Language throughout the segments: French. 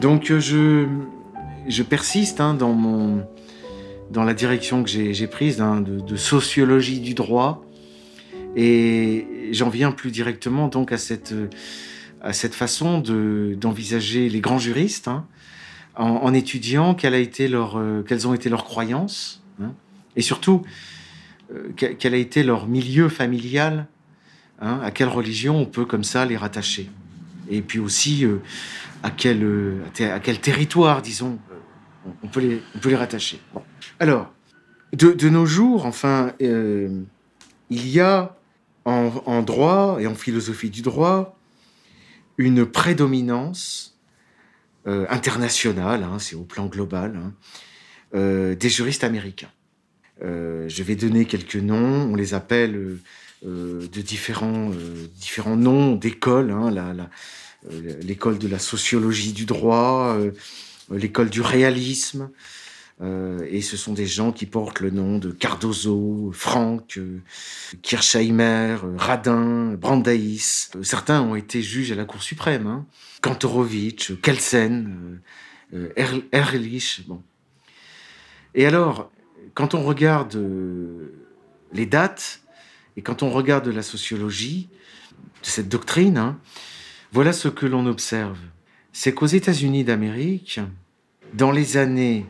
Donc euh, je, je persiste hein, dans, mon, dans la direction que j'ai prise hein, de, de, sociologie du droit et j'en viens plus directement donc à cette, à cette façon d'envisager les grands juristes hein, en, en, étudiant quelle a été leur, euh, quelles ont été leurs croyances hein, et surtout euh, quel a été leur milieu familial, hein, à quelle religion on peut comme ça les rattacher. Et puis aussi euh, à, quel, euh, à quel territoire, disons, euh, on peut les, on peut les rattacher. Alors, de, nos jours, enfin, il y a en, droit et en philosophie du droit une prédominance internationale, hein, c'est au plan global, hein, des juristes américains. Je vais donner quelques noms, on les appelle de différents, différents noms d'écoles, hein, la, l'école de la sociologie du droit, euh, l'école du réalisme. Euh, et ce sont des gens qui portent le nom de Cardozo, Franck, euh, Kirchheimer, Radin, Brandeis. certains ont été juges à la Cour suprême. Hein. Kantorowicz, Kelsen, Ehrlich. Bon. Et alors, quand on regarde les dates et quand on regarde la sociologie cette doctrine, hein, voilà ce que l'on observe. C'est qu'aux États-Unis d'Amérique, dans les années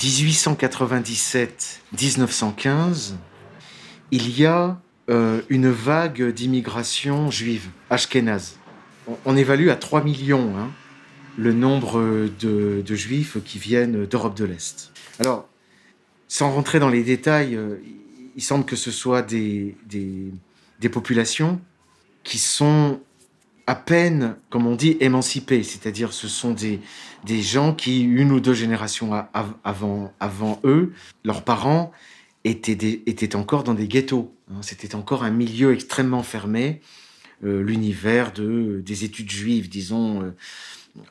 1897-1915, il y a euh, une vague d'immigration juive, ashkénaze. On, on, évalue à 3 millions hein, le nombre de, de, juifs qui viennent d'Europe de l'Est. Alors, sans rentrer dans les détails, euh, il semble que ce soit des, des, populations qui sont à peine, comme on dit, émancipés, c'est-à-dire ce sont des, des gens qui, une ou deux générations avant, avant eux, leurs parents étaient, étaient encore dans des ghettos. Hein. C'était encore un milieu extrêmement fermé, euh, l'univers de, des études juives, disons, euh,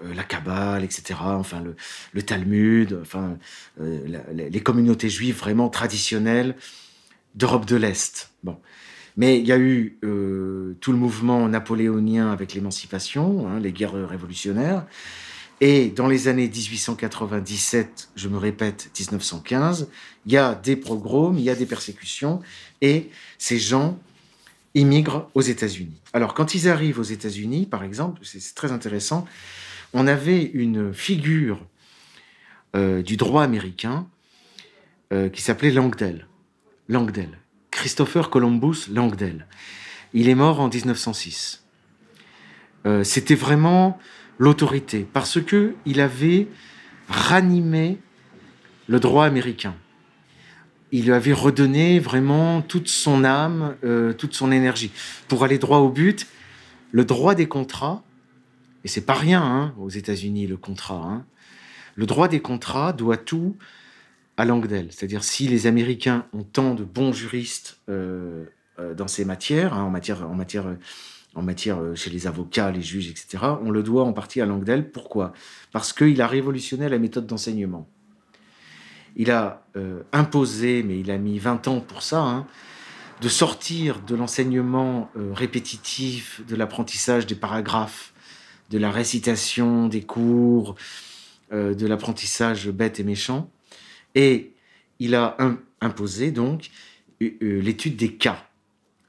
euh, la Kabbale, etc., enfin le, le Talmud, enfin les communautés juives vraiment traditionnelles d'Europe de l'Est. Bon. Mais il y a eu euh, tout le mouvement napoléonien avec l'émancipation, hein, les guerres révolutionnaires. Et dans les années 1897, je me répète, 1915, il y a des pogroms, il y a des persécutions, et ces gens immigrent aux États-Unis. Alors, quand ils arrivent aux États-Unis, par exemple, c'est très intéressant, on avait une figure euh, du droit américain euh, qui s'appelait Langdell. Langdell. Christopher Columbus Langdell. Il est mort en 1906. Euh, C'était vraiment l'autorité parce que il avait ranimé le droit américain. Il lui avait redonné vraiment toute son âme, euh, toute son énergie pour aller droit au but. Le droit des contrats, et c'est pas rien hein, aux États-Unis le contrat. Hein, le droit des contrats doit tout à Langdell. C'est-à-dire si les Américains ont tant de bons juristes euh, euh, dans ces matières, hein, en matière, en matière, en matière euh, chez les avocats, les juges, etc., on le doit en partie à Langdell. Pourquoi? Parce qu'il a révolutionné la méthode d'enseignement. Il a imposé, mais il a mis 20 ans pour ça, hein, de sortir de l'enseignement répétitif, de l'apprentissage des paragraphes, de la récitation des cours, de l'apprentissage bête et méchant, et il a imposé donc l'étude des cas,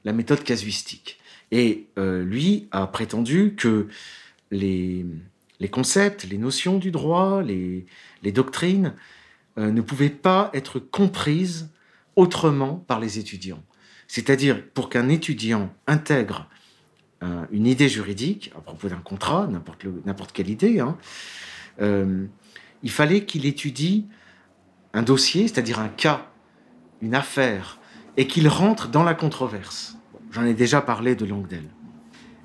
la méthode casuistique. Et euh, lui a prétendu que les, concepts, les notions du droit, les, doctrines euh, ne pouvaient pas être comprises autrement par les étudiants. C'est-à-dire, pour qu'un étudiant intègre euh, une idée juridique à propos d'un contrat, n'importe quelle idée, hein, il fallait qu'il étudie un dossier, c'est-à-dire un cas, une affaire, et qu'il rentre dans la controverse. J'en ai déjà parlé de Langdell.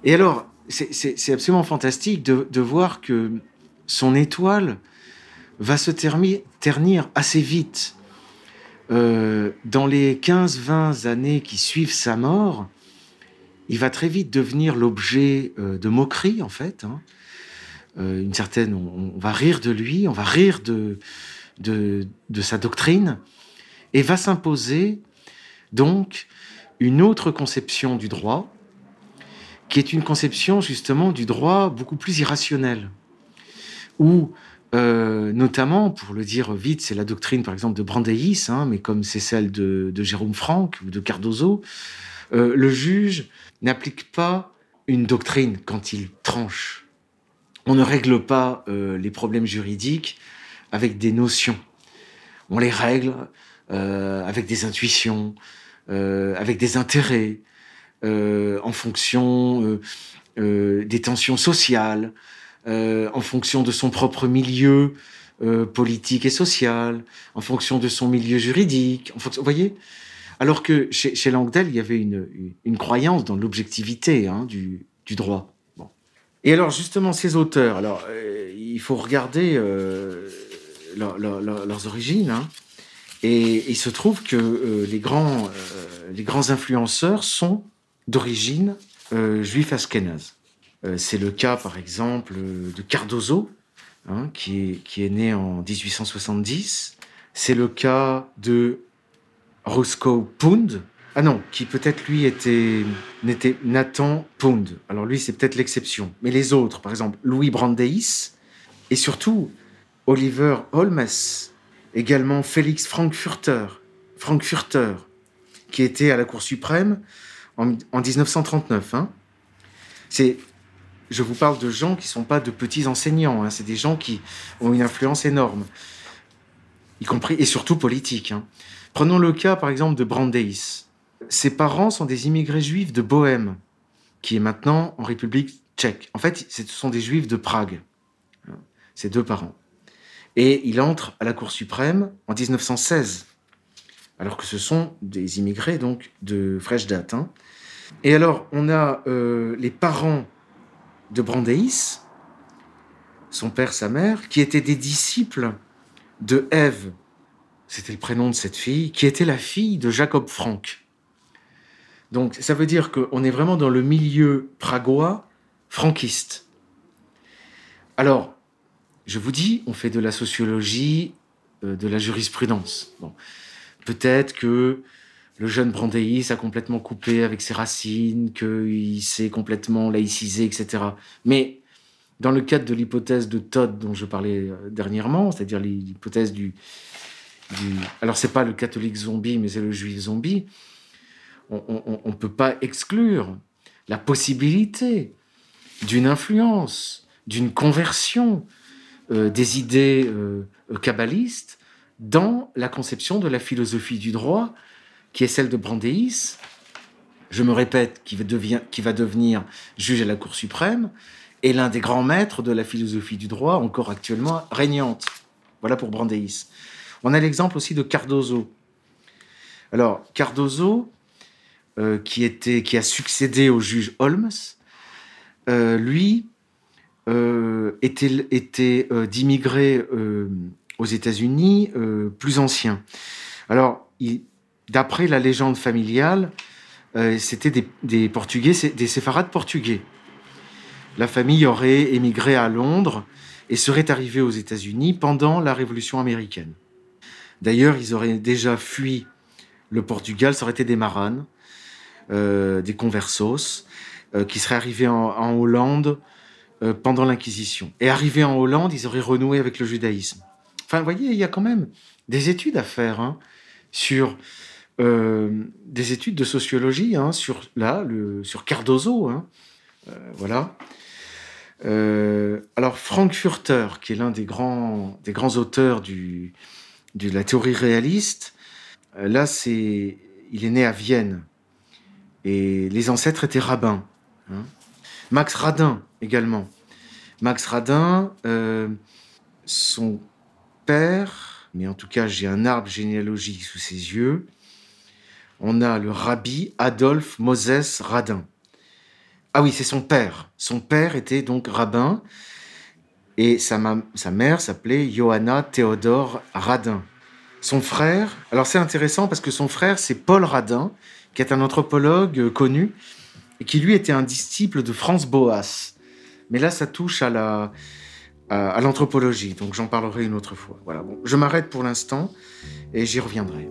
Et alors, c'est absolument fantastique de, voir que son étoile va se ternir assez vite. Euh, dans les 15-20 années qui suivent sa mort, il va très vite devenir l'objet euh, de moqueries, en fait. Hein. Euh, une certaine, on, va rire de lui, on va rire de, de, sa doctrine, et va s'imposer donc une autre conception du droit, qui est une conception justement du droit beaucoup plus irrationnel, Ou notamment, pour le dire vite, c'est la doctrine par exemple de Brandeis, hein, mais comme c'est celle de, de, Jérôme Franck ou de Cardozo, le juge n'applique pas une doctrine quand il tranche. On ne règle pas les problèmes juridiques avec des notions. On les règle euh, avec des intuitions, euh, avec des intérêts, euh, en fonction des tensions sociales, en fonction de son propre milieu politique et social, en fonction de son milieu juridique. En fonction, vous voyez? Alors que chez, chez, Langdell, il y avait une, croyance dans l'objectivité hein, du, du, droit. Et alors justement, ces auteurs, alors il faut regarder leurs origines. Hein. Et il se trouve que euh, les, grands, euh, les grands influenceurs sont d'origine euh, juif ashkénaze. C'est le cas, par exemple, de Cardozo, hein, qui, est, qui est né en 1870. C'est le cas de Roscoe Pound. Ah non, qui peut-être lui était, n'était Nathan Pound. Alors lui, c'est peut-être l'exception. Mais les autres, par exemple, Louis Brandeis, et surtout Oliver Holmes, également Félix Frankfurter, Frankfurter, qui était à la Cour suprême en, 1939. Hein. C'est, je vous parle de gens qui ne sont pas de petits enseignants, hein. c'est des gens qui ont une influence énorme, y compris et surtout politique. Hein. Prenons le cas par exemple de Brandeis. Ses parents sont des immigrés juifs de Bohême, qui est maintenant en République tchèque. En fait, ce sont des juifs de Prague, ses deux parents. Et il entre à la Cour suprême en 1916, alors que ce sont des immigrés donc de fraîche date. Hein. Et alors, on a euh, les parents de Brandeis, son père, sa mère, qui étaient des disciples de Ève, c'était le prénom de cette fille, qui était la fille de Jacob Frank. Donc, ça veut dire qu'on est vraiment dans le milieu pragois franquiste. Alors, je vous dis, on fait de la sociologie, euh, de la jurisprudence. Bon. Peut-être que le jeune Brandeis a complètement coupé avec ses racines, qu'il s'est complètement laïcisé, etc. Mais dans le cadre de l'hypothèse de Todd dont je parlais euh, dernièrement, c'est-à-dire l'hypothèse du, du... Alors c'est pas le catholique zombie, mais c'est le juif zombie, on ne peut pas exclure la possibilité d'une influence, d'une conversion, des idées euh, kabbalistes dans la conception de la philosophie du droit, qui est celle de Brandeis, je me répète, qui va, devenir juge à la Cour suprême, et l'un des grands maîtres de la philosophie du droit, encore actuellement régnante. Voilà pour Brandeis. On a l'exemple aussi de Cardozo. Alors, Cardozo, euh, qui, était, qui a succédé au juge Holmes, lui, euh, était, était euh, d'immigrés euh, aux États-Unis plus anciens. Alors, d'après la légende familiale, c'était des, des, Portugais, des séfarades portugais. La famille aurait émigré à Londres et serait arrivée aux États-Unis pendant la Révolution américaine. D'ailleurs, ils auraient déjà fui le Portugal, ça aurait été des maranes, des conversos, qui seraient arrivés en Hollande euh, pendant l'Inquisition. Et arrivés en Hollande, ils auraient renoué avec le judaïsme. Enfin, vous voyez, il y a quand même des études à faire hein, sur euh, des études de sociologie hein, sur là, le, sur Cardozo, hein, euh, voilà. alors Frankfurter, qui est l'un des grands des grands auteurs de la théorie réaliste, là c'est il est né à Vienne et les ancêtres étaient rabbins. Max Radin également. Max Radin, euh, son père, mais en tout cas j'ai un arbre généalogique sous ses yeux, on a le rabbi Adolphe Moses Radin. Ah oui, c'est son père. Son père était donc rabbin et sa, mère s'appelait Johanna Théodore Radin. Son frère, alors c'est intéressant parce que son frère c'est Paul Radin, qui est un anthropologue connu qui lui était un disciple de Franz Boas. Mais là, ça touche à la à, l'anthropologie, donc j'en parlerai une autre fois. Voilà, bon, je m'arrête pour l'instant et j'y reviendrai.